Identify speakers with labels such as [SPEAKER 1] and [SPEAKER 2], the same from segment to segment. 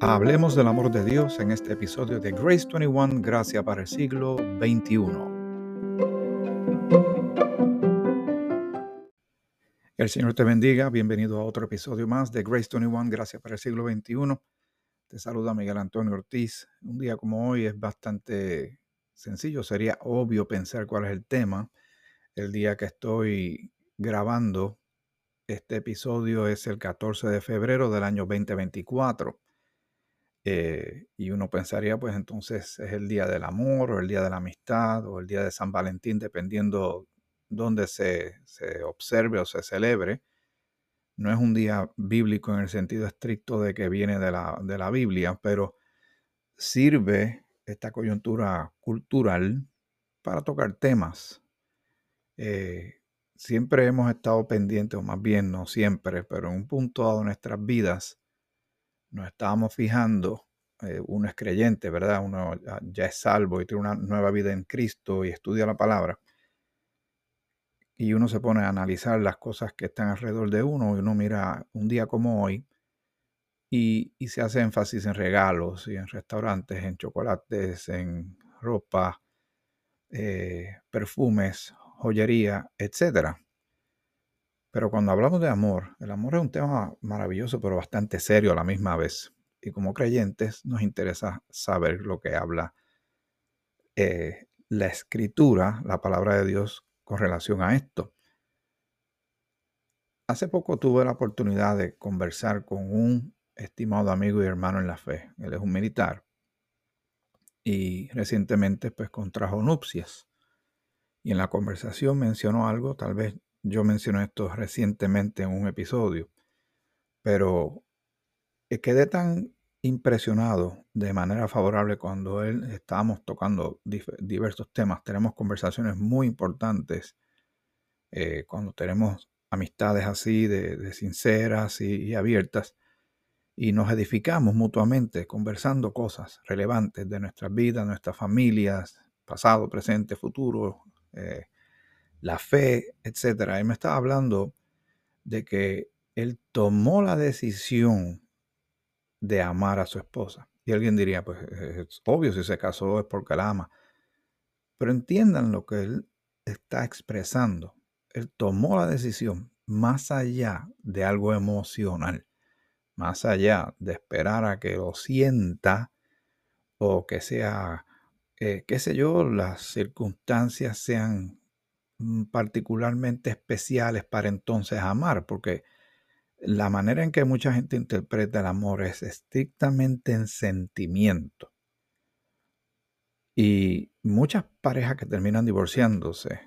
[SPEAKER 1] Hablemos del amor de Dios en este episodio de Grace 21, Gracia para el siglo XXI. El Señor te bendiga, bienvenido a otro episodio más de Grace 21, Gracia para el siglo XXI. Te saluda Miguel Antonio Ortiz. Un día como hoy es bastante sencillo, sería obvio pensar cuál es el tema. El día que estoy grabando este episodio es el 14 de febrero del año 2024. Eh, y uno pensaría, pues entonces es el día del amor o el día de la amistad o el día de San Valentín, dependiendo dónde se, se observe o se celebre. No es un día bíblico en el sentido estricto de que viene de la, de la Biblia, pero sirve esta coyuntura cultural para tocar temas. Eh, siempre hemos estado pendientes, o más bien no siempre, pero en un punto dado de nuestras vidas, nos estábamos fijando, eh, uno es creyente, ¿verdad? Uno ya es salvo y tiene una nueva vida en Cristo y estudia la palabra. Y uno se pone a analizar las cosas que están alrededor de uno y uno mira un día como hoy y, se hace énfasis en regalos y en restaurantes, en chocolates, en ropa, eh, perfumes, joyería, etc. Pero cuando hablamos de amor, el amor es un tema maravilloso, pero bastante serio a la misma vez. Y como creyentes nos interesa saber lo que habla eh, la escritura, la palabra de Dios, con relación a esto. Hace poco tuve la oportunidad de conversar con un estimado amigo y hermano en la fe. Él es un militar y recientemente pues contrajo nupcias. Y en la conversación mencionó algo, tal vez yo mencioné esto recientemente en un episodio, pero quedé tan impresionado de manera favorable cuando él estábamos tocando diversos temas. Tenemos conversaciones muy importantes eh, cuando tenemos amistades así de, sinceras y, abiertas y nos edificamos mutuamente conversando cosas relevantes de nuestras vidas, nuestras familias, pasado, presente, futuro, eh, la fe, etcétera. Él me estaba hablando de que él tomó la decisión de amar a su esposa. Y alguien diría, pues es obvio, si se casó es porque la ama. Pero entiendan lo que él está expresando. Él tomó la decisión más allá de algo emocional, más allá de esperar a que lo sienta o que sea, eh, qué sé yo, las circunstancias sean Mm, particularmente especiales para entonces amar, porque la manera en que mucha gente interpreta el amor es estrictamente en sentimiento. Y muchas parejas que terminan divorciándose,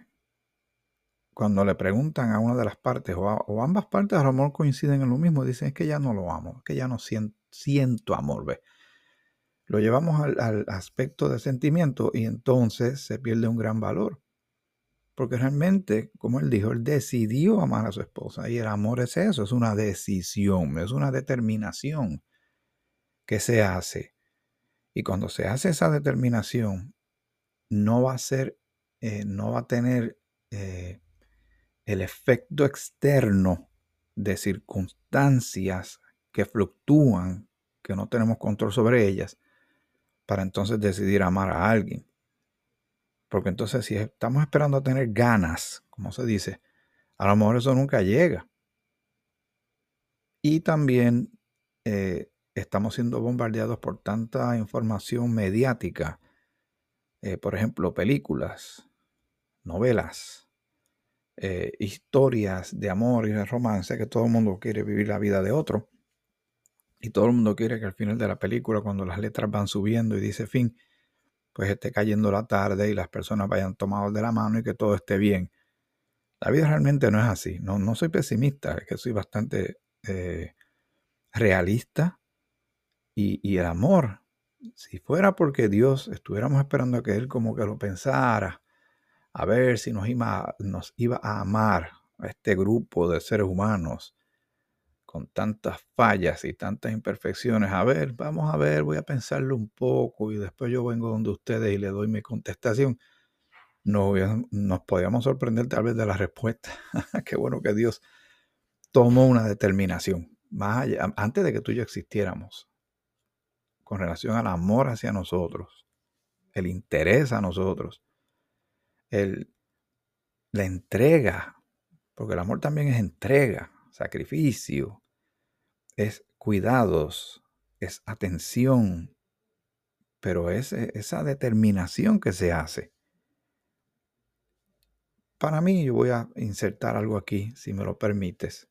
[SPEAKER 1] cuando le preguntan a una de las partes o, ambas partes del amor coinciden en lo mismo, dicen es que ya no lo amo, que ya no siento, amor, ¿ve? Lo llevamos al aspecto de sentimiento y entonces se pierde un gran valor. Porque realmente, como él dijo, él decidió amar a su esposa. Y el amor es eso, es una decisión, es una determinación que se hace. Y cuando se hace esa determinación, no va a ser, eh, no va a tener eh, el efecto externo de circunstancias que fluctúan, que no tenemos control sobre ellas, para entonces decidir amar a alguien. Porque entonces si estamos esperando a tener ganas, como se dice, a lo mejor eso nunca llega. Y también eh, estamos siendo bombardeados por tanta información mediática. Eh, por ejemplo, películas, novelas, eh, historias de amor y de romance, que todo el mundo quiere vivir la vida de otro. Y todo el mundo quiere que al final de la película, cuando las letras van subiendo y dice fin, pues esté cayendo la tarde y las personas vayan tomados de la mano y que todo esté bien. La vida realmente no es así. No, no soy pesimista, es que soy bastante eh, realista. Y, el amor, si fuera porque Dios estuviéramos esperando a que Él como que lo pensara, a ver si nos iba, nos iba a amar a este grupo de seres humanos con tantas fallas y tantas imperfecciones. A ver, vamos a ver, voy a pensarlo un poco y después yo vengo donde ustedes y le doy mi contestación. no, nos podíamos sorprender tal vez de la respuesta. Qué bueno que Dios tomó una determinación, más allá, antes de que tú y yo existiéramos, con relación al amor hacia nosotros, el interés a nosotros, el, la entrega, porque el amor también es entrega, sacrificio, es cuidados, es atención, pero es e, esa determinación que se hace. Para mí, yo voy a insertar algo aquí, si me lo permites,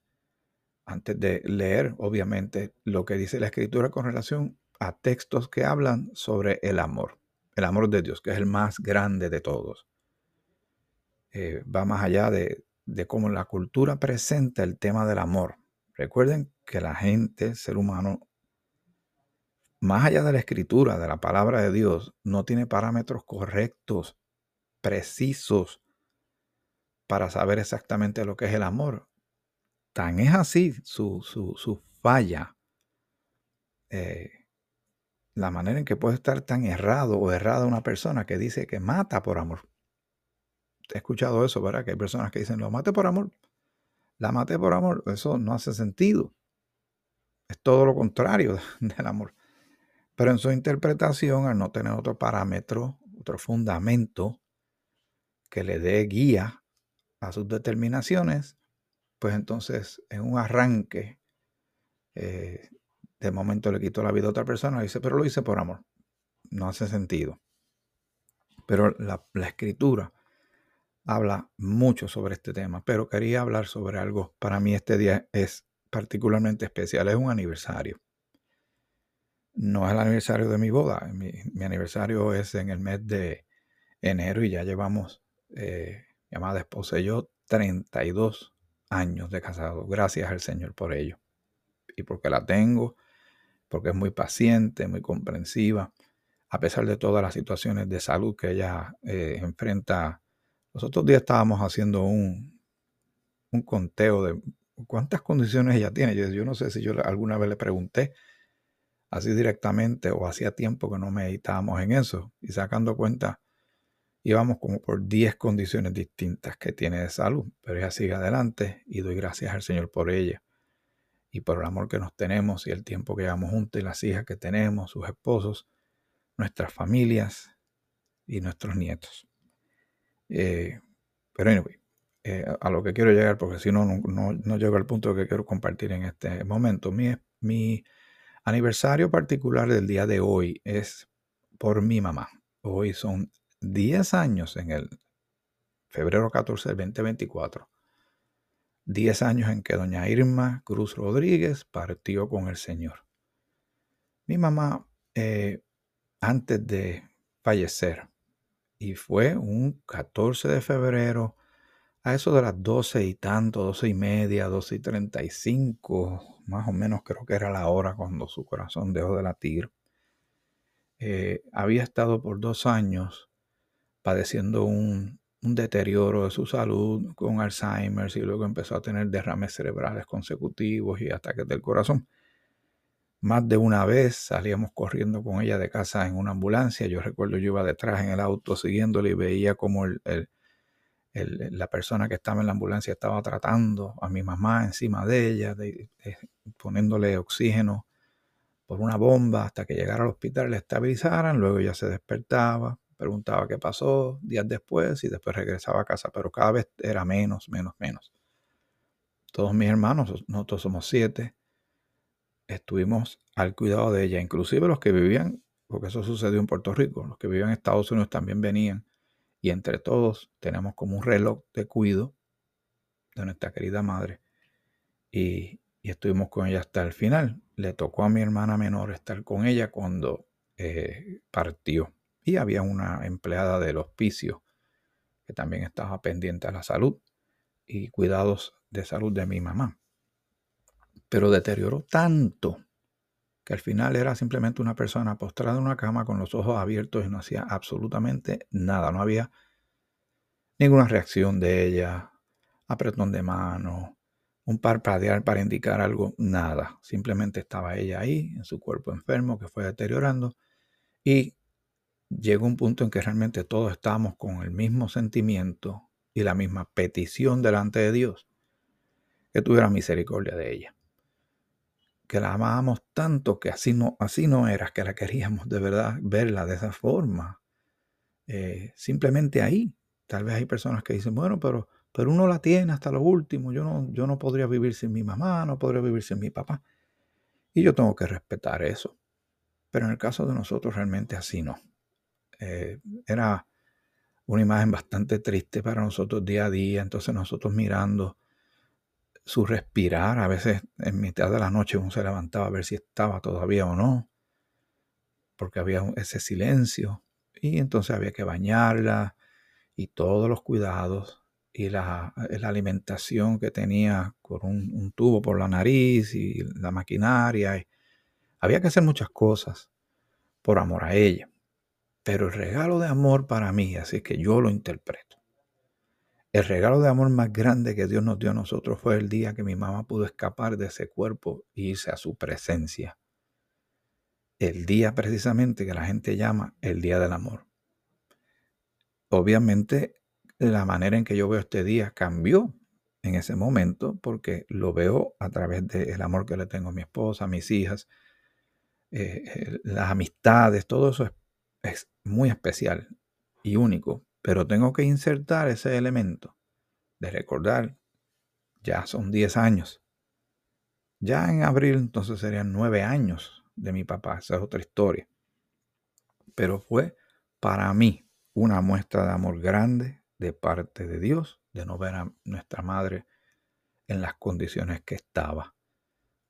[SPEAKER 1] antes de leer, obviamente, lo que dice la escritura con relación a textos que hablan sobre el amor, el amor de Dios, que es el más grande de todos. Eh, va más allá de, de cómo la cultura presenta el tema del amor. Recuerden que la gente, el ser humano, más allá de la escritura, de la palabra de Dios, no tiene parámetros correctos, precisos, para saber exactamente lo que es el amor. Tan es así su, su, falla, eh, la manera en que puede estar tan errado o errada una persona que dice que mata por amor. He escuchado eso, ¿verdad? Que hay personas que dicen, lo mate por amor. La mate por amor. Eso no hace sentido. Es todo lo contrario del amor. Pero en su interpretación, al no tener otro parámetro, otro fundamento que le dé guía a sus determinaciones, pues entonces en un arranque, eh, de momento le quitó la vida a otra persona dice, pero lo hice por amor. No hace sentido. Pero la escritura habla mucho sobre este tema, pero quería hablar sobre algo. Para mí este día es particularmente especial, es un aniversario no es el aniversario de mi boda. Mi, aniversario es en el mes de enero y ya llevamos, eh, mi amada esposa y yo, 32 años de casado. Gracias al Señor por ello. Y porque la tengo, porque es muy paciente, muy comprensiva, a pesar de todas las situaciones de salud que ella eh, enfrenta. Los otros días estábamos haciendo un, un conteo de cuántas condiciones ella tiene. Yo, no sé si yo alguna vez le pregunté así directamente o hacía tiempo que no meditábamos en eso y sacando cuenta íbamos como por 10 condiciones distintas que tiene de salud, pero ella sigue adelante y doy gracias al Señor por ella y por el amor que nos tenemos y el tiempo que llevamos juntos y las hijas que tenemos, sus esposos, nuestras familias y nuestros nietos. Eh, pero anyway, eh, a lo que quiero llegar, porque si no, no, no, llego al punto que quiero compartir en este momento. Mi, mi aniversario particular del día de hoy es por mi mamá. Hoy son 10 años en el febrero 14 del 2024. 10 años en que doña Irma Cruz Rodríguez partió con el Señor. Mi mamá, eh, antes de fallecer, y fue un 14 de febrero a eso de las 12 y tanto, 12 y media, 12 y 35, más o menos creo que era la hora cuando su corazón dejó de latir. Eh, había estado por dos años padeciendo un, deterioro de su salud con Alzheimer y luego empezó a tener derrames cerebrales consecutivos y ataques del corazón. Más de una vez salíamos corriendo con ella de casa en una ambulancia. Yo recuerdo yo iba detrás en el auto siguiéndole y veía como el la persona que estaba en la ambulancia estaba tratando a mi mamá encima de ella, poniéndole oxígeno por una bomba hasta que llegara al hospital, le estabilizaran, luego ella se despertaba, preguntaba qué pasó días después y después regresaba a casa, pero cada vez era menos, menos, menos. Todos mis hermanos, nosotros somos siete, estuvimos al cuidado de ella, inclusive los que vivían, porque eso sucedió en Puerto Rico, los que vivían en Estados Unidos también venían y entre todos tenemos como un reloj de cuido de nuestra querida madre y, estuvimos con ella hasta el final. Le tocó a mi hermana menor estar con ella cuando eh, partió y había una empleada del hospicio que también estaba pendiente a la salud y cuidados de salud de mi mamá. Pero deterioró tanto que al final era simplemente una persona postrada en una cama con los ojos abiertos y no hacía absolutamente nada. No había ninguna reacción de ella, apretón de mano, un parpadear para indicar algo, nada. Simplemente estaba ella ahí, en su cuerpo enfermo que fue deteriorando y llegó un punto en que realmente todos estábamos con el mismo sentimiento y la misma petición delante de Dios, que tuviera misericordia de ella. Que la amábamos tanto que así no, así no era, que la queríamos de verdad verla de esa forma. Eh, simplemente ahí. Tal vez hay personas que dicen, bueno, pero, pero uno la tiene hasta lo último. Yo no, yo no podría vivir sin mi mamá, no podría vivir sin mi papá. Y yo tengo que respetar eso. Pero en el caso de nosotros realmente así no. Eh, era una imagen bastante triste para nosotros día a día. Entonces nosotros mirando su respirar, a veces en mitad de la noche uno se levantaba a ver si estaba todavía o no, porque había ese silencio. Y entonces había que bañarla y todos los cuidados y la, alimentación que tenía con un, tubo por la nariz y la maquinaria. había que hacer muchas cosas por amor a ella. Pero el regalo de amor para mí, así que yo lo interpreto. El regalo de amor más grande que Dios nos dio a nosotros fue el día que mi mamá pudo escapar de ese cuerpo e irse a su presencia. El día precisamente que la gente llama el Día del Amor. Obviamente la manera en que yo veo este día cambió en ese momento porque lo veo a través del amor que le tengo a mi esposa, a mis hijas, eh, las amistades, todo eso es, muy especial y único, pero tengo que insertar ese elemento de recordar, ya son 10 años. Ya en abril entonces serían 9 años de mi papá, esa es otra historia. Pero fue para mí una muestra de amor grande de parte de Dios, de no ver a nuestra madre en las condiciones que estaba.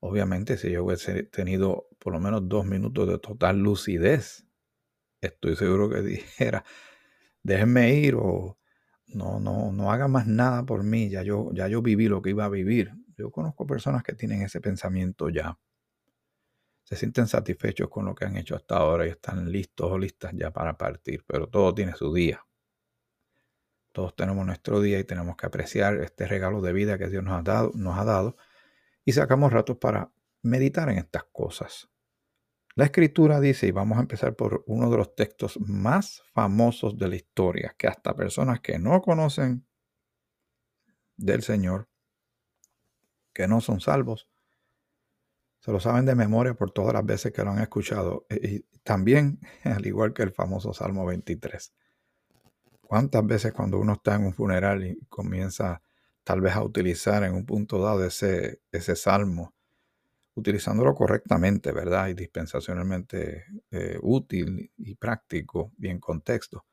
[SPEAKER 1] Obviamente, si yo hubiese tenido por lo menos dos minutos de total lucidez, estoy seguro que dijera, déjenme ir o no, no, no haga más nada por mí, ya yo, ya yo viví lo que iba a vivir. Yo conozco personas que tienen ese pensamiento ya. Se sienten satisfechos con lo que han hecho hasta ahora y están listos o listas ya para partir, pero todo tiene su día. Todos tenemos nuestro día y tenemos que apreciar este regalo de vida que Dios nos ha dado, nos ha dado y sacamos ratos para meditar en estas cosas. La escritura dice, y vamos a empezar por uno de los textos más famosos de la historia, que hasta personas que no conocen del Señor, que no son salvos, se lo saben de memoria por todas las veces que lo han escuchado. Y también, al igual que el famoso Salmo 23. ¿Cuántas veces cuando uno está en un funeral y comienza tal vez a utilizar en un punto dado ese, ese salmo, utilizándolo correctamente, ¿verdad? Y dispensacionalmente eh, útil y práctico y en contexto.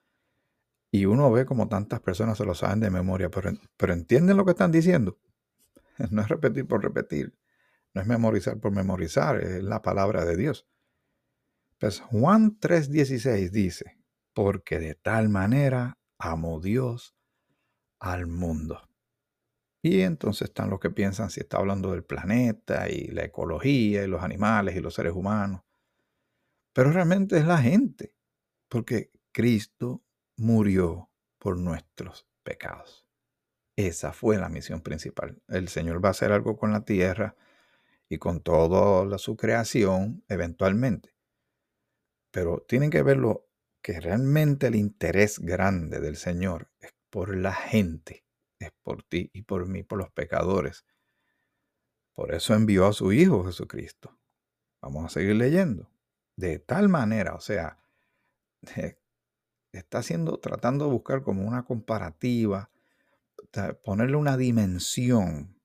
[SPEAKER 1] Y uno ve como tantas personas se lo saben de memoria, pero, pero entienden lo que están diciendo. No es repetir por repetir, no es memorizar por memorizar, es la palabra de Dios. Pues Juan 3:16 dice, porque de tal manera amó Dios al mundo. Y entonces están los que piensan si está hablando del planeta y la ecología y los animales y los seres humanos. Pero realmente es la gente, porque Cristo murió por nuestros pecados. Esa fue la misión principal. El Señor va a hacer algo con la tierra y con toda su creación eventualmente. Pero tienen que verlo que realmente el interés grande del Señor es por la gente es por ti y por mí, por los pecadores. Por eso envió a su Hijo Jesucristo. Vamos a seguir leyendo. De tal manera, o sea, está haciendo, tratando de buscar como una comparativa, ponerle una dimensión.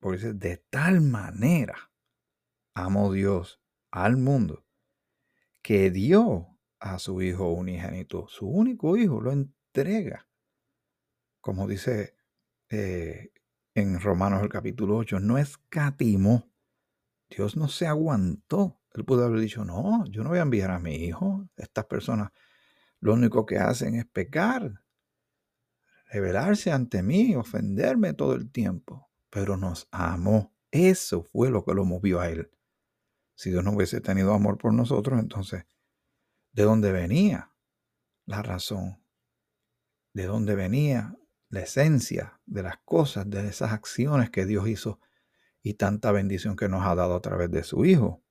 [SPEAKER 1] Porque dice, de tal manera amó Dios al mundo que dio a su Hijo unigénito, su único Hijo, lo entrega como dice eh, en Romanos el capítulo 8, no escatimó. Dios no se aguantó. Él pudo haber dicho, no, yo no voy a enviar a mi hijo. Estas personas lo único que hacen es pecar, rebelarse ante mí, ofenderme todo el tiempo. Pero nos amó. Eso fue lo que lo movió a él. Si Dios no hubiese tenido amor por nosotros, entonces, ¿de dónde venía la razón? ¿De dónde venía la esencia de las cosas, de esas acciones que Dios hizo y tanta bendición que nos ha dado a través de su Hijo.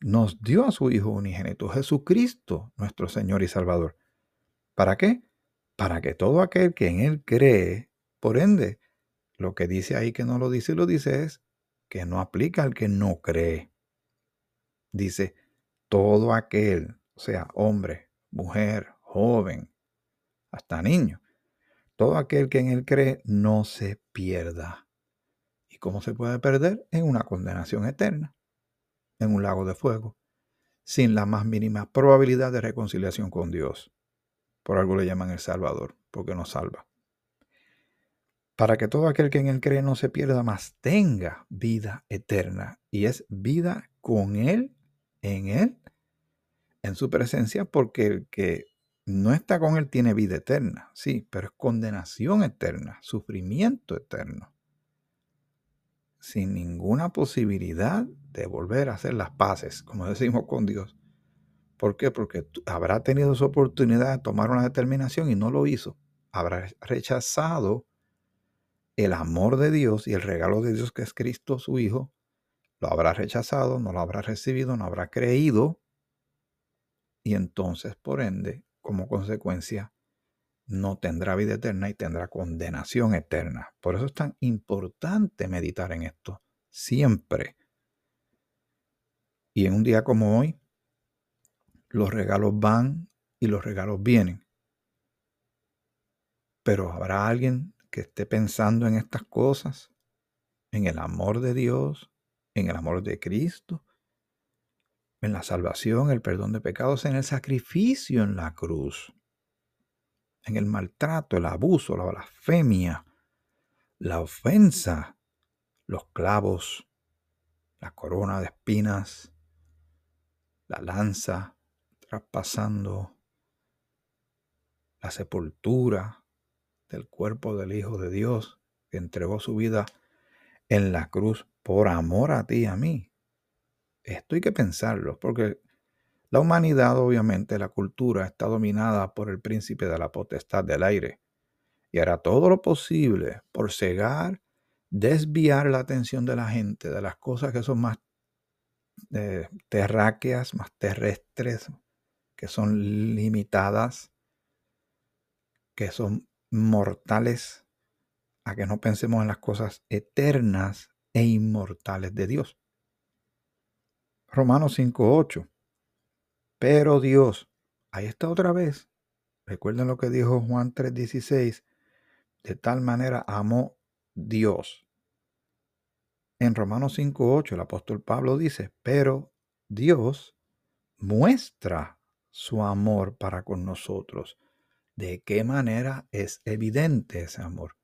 [SPEAKER 1] nos dio a su Hijo unigénito, Jesucristo, nuestro Señor y Salvador. ¿Para qué? Para que todo aquel que en Él cree, por ende, lo que dice ahí que no lo dice lo dice es que no aplica al que no cree. Dice, todo aquel, sea, hombre, mujer, joven, hasta niño, todo aquel que en Él cree no se pierda. ¿Y cómo se puede perder? En una condenación eterna, en un lago de fuego, sin la más mínima probabilidad de reconciliación con Dios. Por algo le llaman el Salvador, porque nos salva. Para que todo aquel que en Él cree no se pierda, más tenga vida eterna. Y es vida con Él, en Él, en su presencia, porque el que no está con Él tiene vida eterna, sí, pero es condenación eterna, sufrimiento eterno, sin ninguna posibilidad de volver a hacer las paces, como decimos con Dios. ¿Por qué? Porque habrá tenido su oportunidad de tomar una determinación y no lo hizo. Habrá rechazado el amor de Dios y el regalo de Dios que es Cristo su Hijo. Lo habrá rechazado, no lo habrá recibido, no habrá creído. Y entonces, por ende, como consecuencia, no tendrá vida eterna y tendrá condenación eterna. Por eso es tan importante meditar en esto siempre. Y en un día como hoy, los regalos van y los regalos vienen. Pero habrá alguien que esté pensando en estas cosas, en el amor de Dios, en el amor de Cristo, en la salvación, el perdón de pecados, en el sacrificio en la cruz, en el maltrato, el abuso, la blasfemia, la ofensa, los clavos, la corona de espinas, la lanza traspasando la sepultura del cuerpo del Hijo de Dios que entregó su vida en la cruz por amor a ti y a mí esto hay que pensarlo, porque la humanidad, obviamente, la cultura está dominada por el príncipe de la potestad del aire y hará todo lo posible por cegar, desviar la atención de la gente de las cosas que son más eh, terráqueas, más terrestres, que son limitadas, que son mortales, a que no pensemos en las cosas eternas e inmortales de Dios. Romanos 5.8. Pero Dios, ahí está otra vez. Recuerden lo que dijo Juan 3.16. De tal manera amó Dios. En Romanos 5.8 el apóstol Pablo dice, pero Dios muestra su amor para con nosotros. ¿De qué manera es evidente ese amor?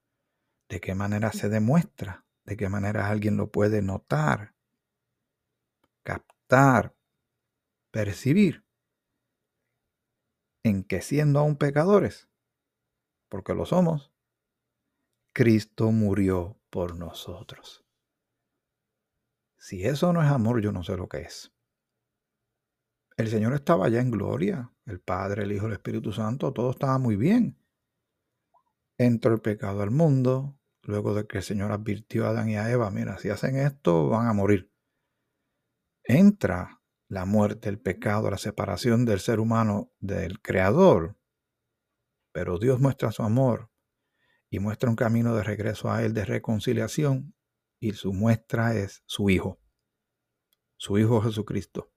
[SPEAKER 1] ¿De qué manera se demuestra? ¿De qué manera alguien lo puede notar? Percibir en que siendo aún pecadores, porque lo somos, Cristo murió por nosotros. Si eso no es amor, yo no sé lo que es. El Señor estaba ya en gloria, el Padre, el Hijo, el Espíritu Santo, todo estaba muy bien. Entró el pecado al mundo, luego de que el Señor advirtió a Adán y a Eva, mira, si hacen esto, van a morir entra la muerte, el pecado, la separación del ser humano del Creador. Pero Dios muestra su amor y muestra un camino de regreso a Él de reconciliación y su muestra es su Hijo, su Hijo Jesucristo.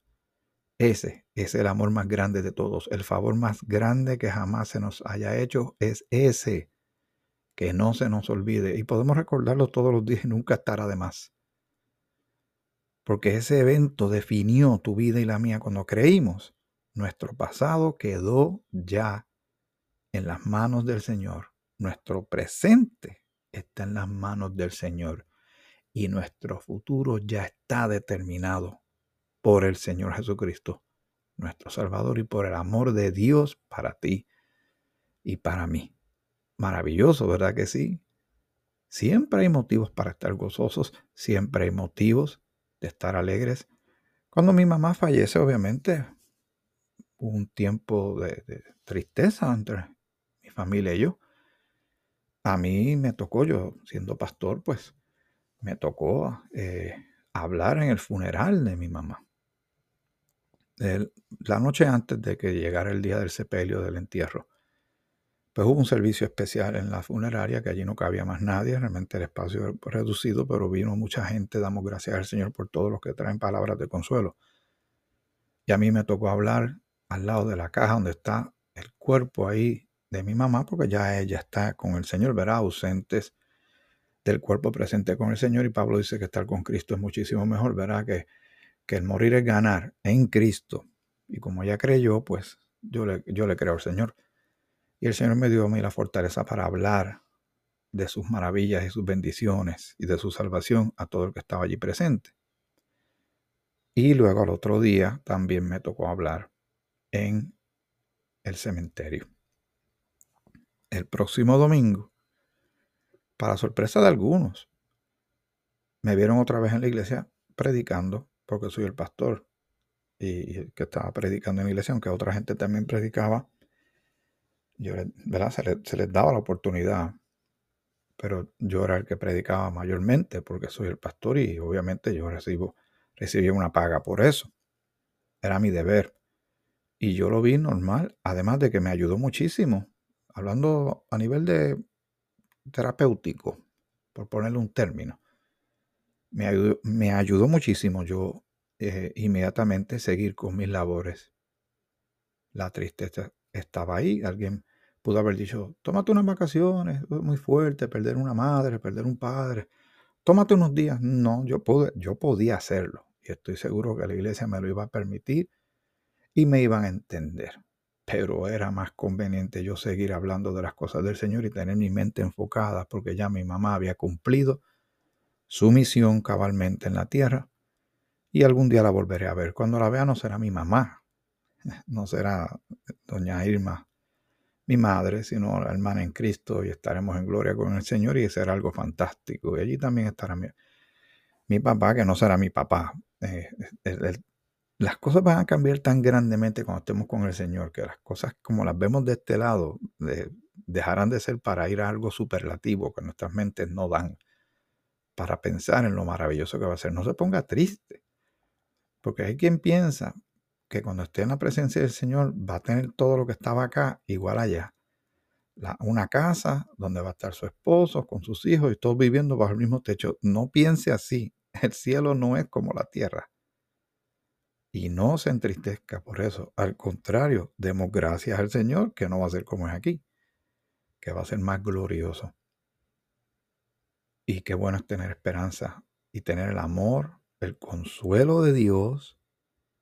[SPEAKER 1] Ese es el amor más grande de todos. El favor más grande que jamás se nos haya hecho es ese. Que no se nos olvide. Y podemos recordarlo todos los días y nunca estará de más porque ese evento definió tu vida y la mía cuando creímos. Nuestro pasado quedó ya en las manos del Señor. Nuestro presente está en las manos del Señor. Y nuestro futuro ya está determinado por el Señor Jesucristo, nuestro Salvador, y por el amor de Dios para ti y para mí. Maravilloso, ¿verdad que sí? Siempre hay motivos para estar gozosos, siempre hay motivos de estar alegres. Cuando mi mamá fallece, obviamente, hubo un tiempo de, tristeza entre mi familia y yo. A mí me tocó, yo siendo pastor, pues me tocó eh, hablar en el funeral de mi mamá. la noche antes de que llegara el día del sepelio, del entierro, pues hubo un servicio especial en la funeraria, que allí no cabía más nadie, realmente el espacio reducido, pero vino mucha gente, damos gracias al Señor por todos los que traen palabras de consuelo. Y a mí me tocó hablar al lado de la caja donde está el cuerpo ahí de mi mamá, porque ya ella está con el Señor, verá, ausentes del cuerpo presente con el Señor. Y Pablo dice que estar con Cristo es muchísimo mejor, verá que, que el morir es ganar en Cristo. Y como ella creyó, pues yo le, yo le creo al Señor. Y el Señor me dio a mí la fortaleza para hablar de sus maravillas y sus bendiciones y de su salvación a todo el que estaba allí presente. Y luego al otro día también me tocó hablar en el cementerio. El próximo domingo, para sorpresa de algunos, me vieron otra vez en la iglesia predicando, porque soy el pastor y, que estaba predicando en la iglesia, aunque otra gente también predicaba yo, ¿verdad? Se, les daba la oportunidad, pero yo era el que predicaba mayormente porque soy el pastor y obviamente yo recibo, recibí una paga por eso. Era mi deber. Y yo lo vi normal, además de que me ayudó muchísimo, hablando a nivel de terapéutico, por ponerle un término. Me ayudó, me ayudó muchísimo yo eh, inmediatamente seguir con mis labores. La tristeza estaba ahí, alguien pudo haber dicho, tómate unas vacaciones, es muy fuerte, perder una madre, perder un padre, tómate unos días. No, yo, pude, yo podía hacerlo y estoy seguro que la iglesia me lo iba a permitir y me iban a entender. Pero era más conveniente yo seguir hablando de las cosas del Señor y tener mi mente enfocada porque ya mi mamá había cumplido su misión cabalmente en la tierra y algún día la volveré a ver. Cuando la vea no será mi mamá, no será doña Irma mi madre, sino la hermana en Cristo y estaremos en gloria con el Señor y será algo fantástico. Y allí también estará mi, papá, que no será mi papá. Eh, las cosas van a cambiar tan grandemente cuando estemos con el Señor, que las cosas como las vemos de este lado dejarán de ser para ir a algo superlativo que nuestras mentes no dan, para pensar en lo maravilloso que va a ser. No se ponga triste, porque hay quien piensa que cuando esté en la presencia del Señor va a tener todo lo que estaba acá igual allá. una casa donde va a estar su esposo con sus hijos y todos viviendo bajo el mismo techo. No piense así. El cielo no es como la tierra. Y no se entristezca por eso. Al contrario, demos gracias al Señor que no va a ser como es aquí, que va a ser más glorioso. Y qué bueno es tener esperanza y tener el amor, el consuelo de Dios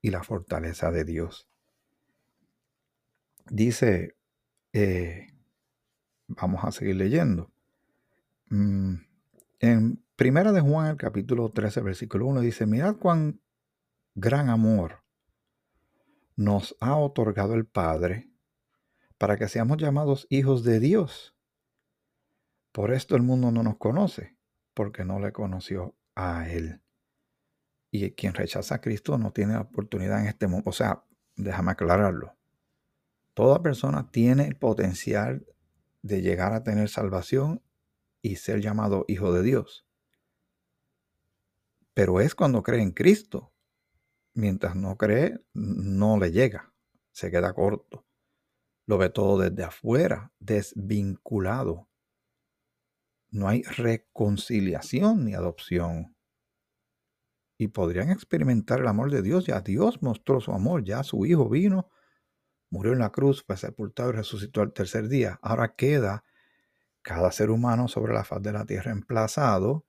[SPEAKER 1] y la fortaleza de Dios. Dice, eh, vamos a seguir leyendo. Mm, en Primera de Juan, el capítulo 13, versículo 1, dice, mirad cuán gran amor nos ha otorgado el Padre para que seamos llamados hijos de Dios. Por esto el mundo no nos conoce, porque no le conoció a Él. Y quien rechaza a Cristo no tiene oportunidad en este mundo. O sea, déjame aclararlo. Toda persona tiene el potencial de llegar a tener salvación y ser llamado hijo de Dios. Pero es cuando cree en Cristo. Mientras no cree, no le llega. Se queda corto. Lo ve todo desde afuera, desvinculado. No hay reconciliación ni adopción y podrían experimentar el amor de Dios. Ya Dios mostró su amor, ya su Hijo vino, murió en la cruz, fue sepultado y resucitó al tercer día. Ahora queda cada ser humano sobre la faz de la tierra emplazado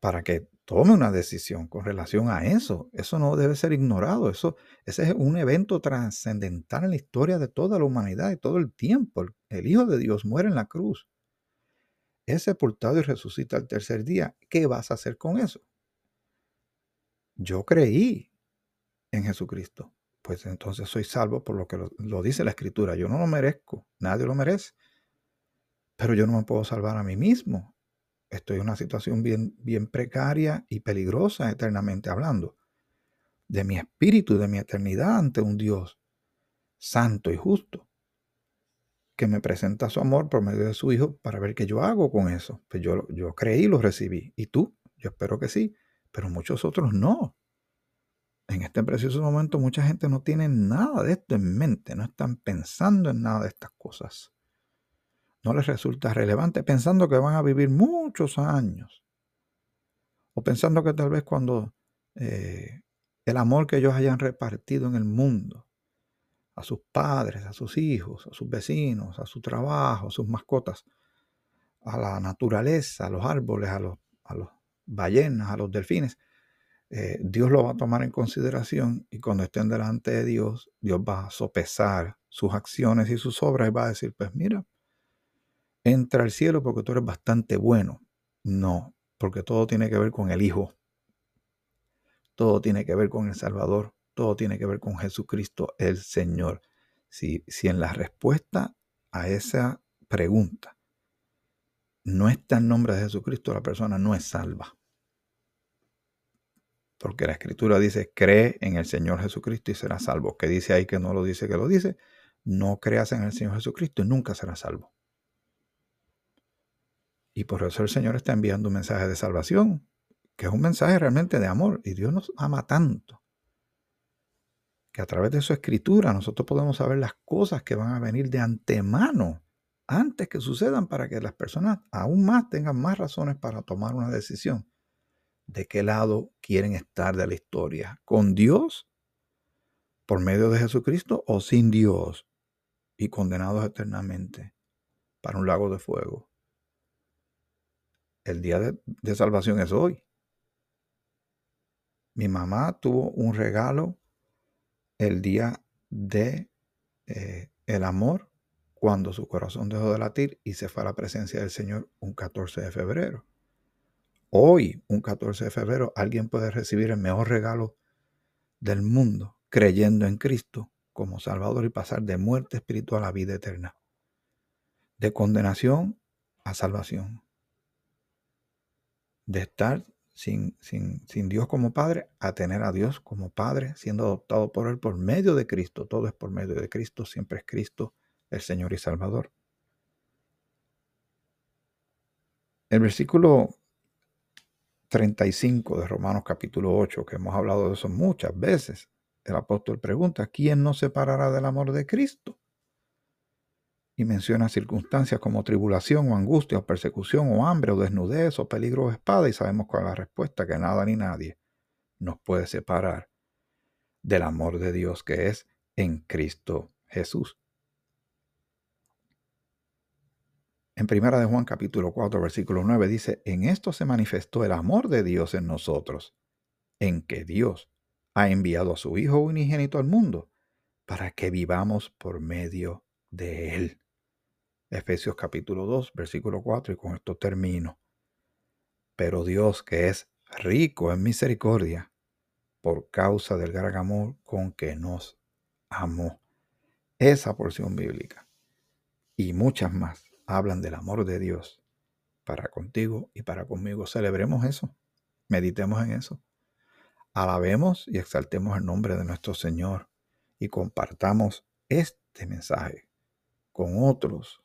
[SPEAKER 1] para que tome una decisión con relación a eso. Eso no debe ser ignorado. Eso, ese es un evento trascendental en la historia de toda la humanidad y todo el tiempo. El Hijo de Dios muere en la cruz. Es sepultado y resucita al tercer día. ¿Qué vas a hacer con eso? Yo creí en Jesucristo, pues entonces soy salvo por lo que lo, dice la Escritura. Yo no lo merezco, nadie lo merece, pero yo no me puedo salvar a mí mismo. Estoy en una situación bien, bien precaria y peligrosa eternamente hablando de mi espíritu, de mi eternidad ante un Dios santo y justo, que me presenta su amor por medio de su Hijo para ver qué yo hago con eso. Pues yo, yo creí lo recibí. ¿Y tú? Yo espero que sí pero muchos otros no. en este precioso momento mucha gente no tiene nada de esto en mente, no están pensando en nada de estas cosas. No les resulta relevante pensando que van a vivir muchos años. O pensando que tal vez cuando eh, el amor que ellos hayan repartido en el mundo, a sus padres, a sus hijos, a sus vecinos, a su trabajo, a sus mascotas, a la naturaleza, a los árboles, a los, a los ballenas, a los delfines, eh, Dios lo va a tomar en consideración y cuando estén delante de Dios, Dios va a sopesar sus acciones y sus obras y va a decir, pues mira, entra al cielo porque tú eres bastante bueno. No, porque todo tiene que ver con el Hijo. Todo tiene que ver con el Salvador. Todo tiene que ver con Jesucristo, el Señor. Si, si en la respuesta a esa pregunta no está el nombre de Jesucristo, la persona no es salva porque la escritura dice, cree en el Señor Jesucristo y será salvo. Que dice ahí que no lo dice, que lo dice. No creas en el Señor Jesucristo y nunca serás salvo. Y por eso el Señor está enviando un mensaje de salvación, que es un mensaje realmente de amor. Y Dios nos ama tanto, que a través de su escritura nosotros podemos saber las cosas que van a venir de antemano, antes que sucedan, para que las personas aún más tengan más razones para tomar una decisión de qué lado quieren estar de la historia, con Dios, por medio de Jesucristo, o sin Dios y condenados eternamente para un lago de fuego. El día de, salvación es hoy. Mi mamá tuvo un regalo el día de eh, el amor cuando su corazón dejó de latir y se fue a la presencia del Señor un 14 de febrero. Hoy, un 14 de febrero, alguien puede recibir el mejor regalo del mundo, creyendo en Cristo como Salvador y pasar de muerte espiritual a vida eterna, de condenación a salvación, de estar sin, sin, sin, Dios como Padre a tener a Dios como Padre, siendo adoptado por Él por medio de Cristo. Todo es por medio de Cristo, siempre es Cristo, el Señor y Salvador. El versículo 35 de Romanos capítulo 8, que hemos hablado de eso muchas veces, el apóstol pregunta, ¿quién nos separará del amor de Cristo? Y menciona circunstancias como tribulación o angustia o persecución o hambre o desnudez o peligro o espada y sabemos cuál es la respuesta, que nada ni nadie nos puede separar del amor de Dios que es en Cristo Jesús. En Primera de Juan capítulo 4 versículo 9 dice, en esto se manifestó el amor de Dios en nosotros, en que Dios ha enviado a su Hijo unigénito al mundo para que vivamos por medio de Él. Efesios capítulo 2 versículo 4 y con esto termino. Pero Dios que es rico en misericordia, por causa del gran amor con que nos amó. Esa porción bíblica y muchas más hablan del amor de Dios para contigo y para conmigo. Celebremos eso, meditemos en eso. Alabemos y exaltemos el nombre de nuestro Señor y compartamos este mensaje con otros,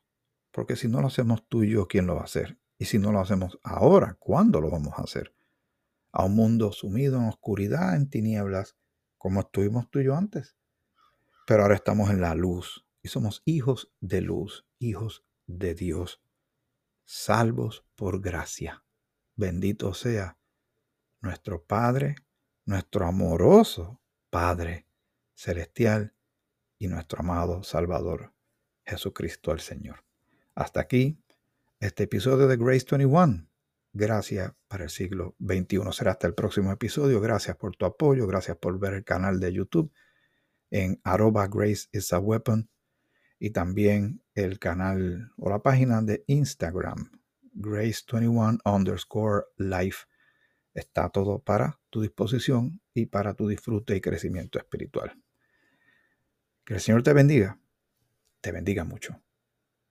[SPEAKER 1] porque si no lo hacemos tú y yo, ¿quién lo va a hacer? Y si no lo hacemos ahora, ¿cuándo lo vamos a hacer? A un mundo sumido en oscuridad, en tinieblas, como estuvimos tú y yo antes. Pero ahora estamos en la luz y somos hijos de luz, hijos de Dios, salvos por gracia. Bendito sea nuestro Padre, nuestro amoroso Padre celestial y nuestro amado Salvador, Jesucristo el Señor. Hasta aquí este episodio de Grace 21. Gracias para el siglo XXI. Será hasta el próximo episodio. Gracias por tu apoyo. Gracias por ver el canal de YouTube en arroba Grace is a Weapon y también el canal o la página de Instagram, Grace21 underscore life. Está todo para tu disposición y para tu disfrute y crecimiento espiritual. Que el Señor te bendiga, te bendiga mucho.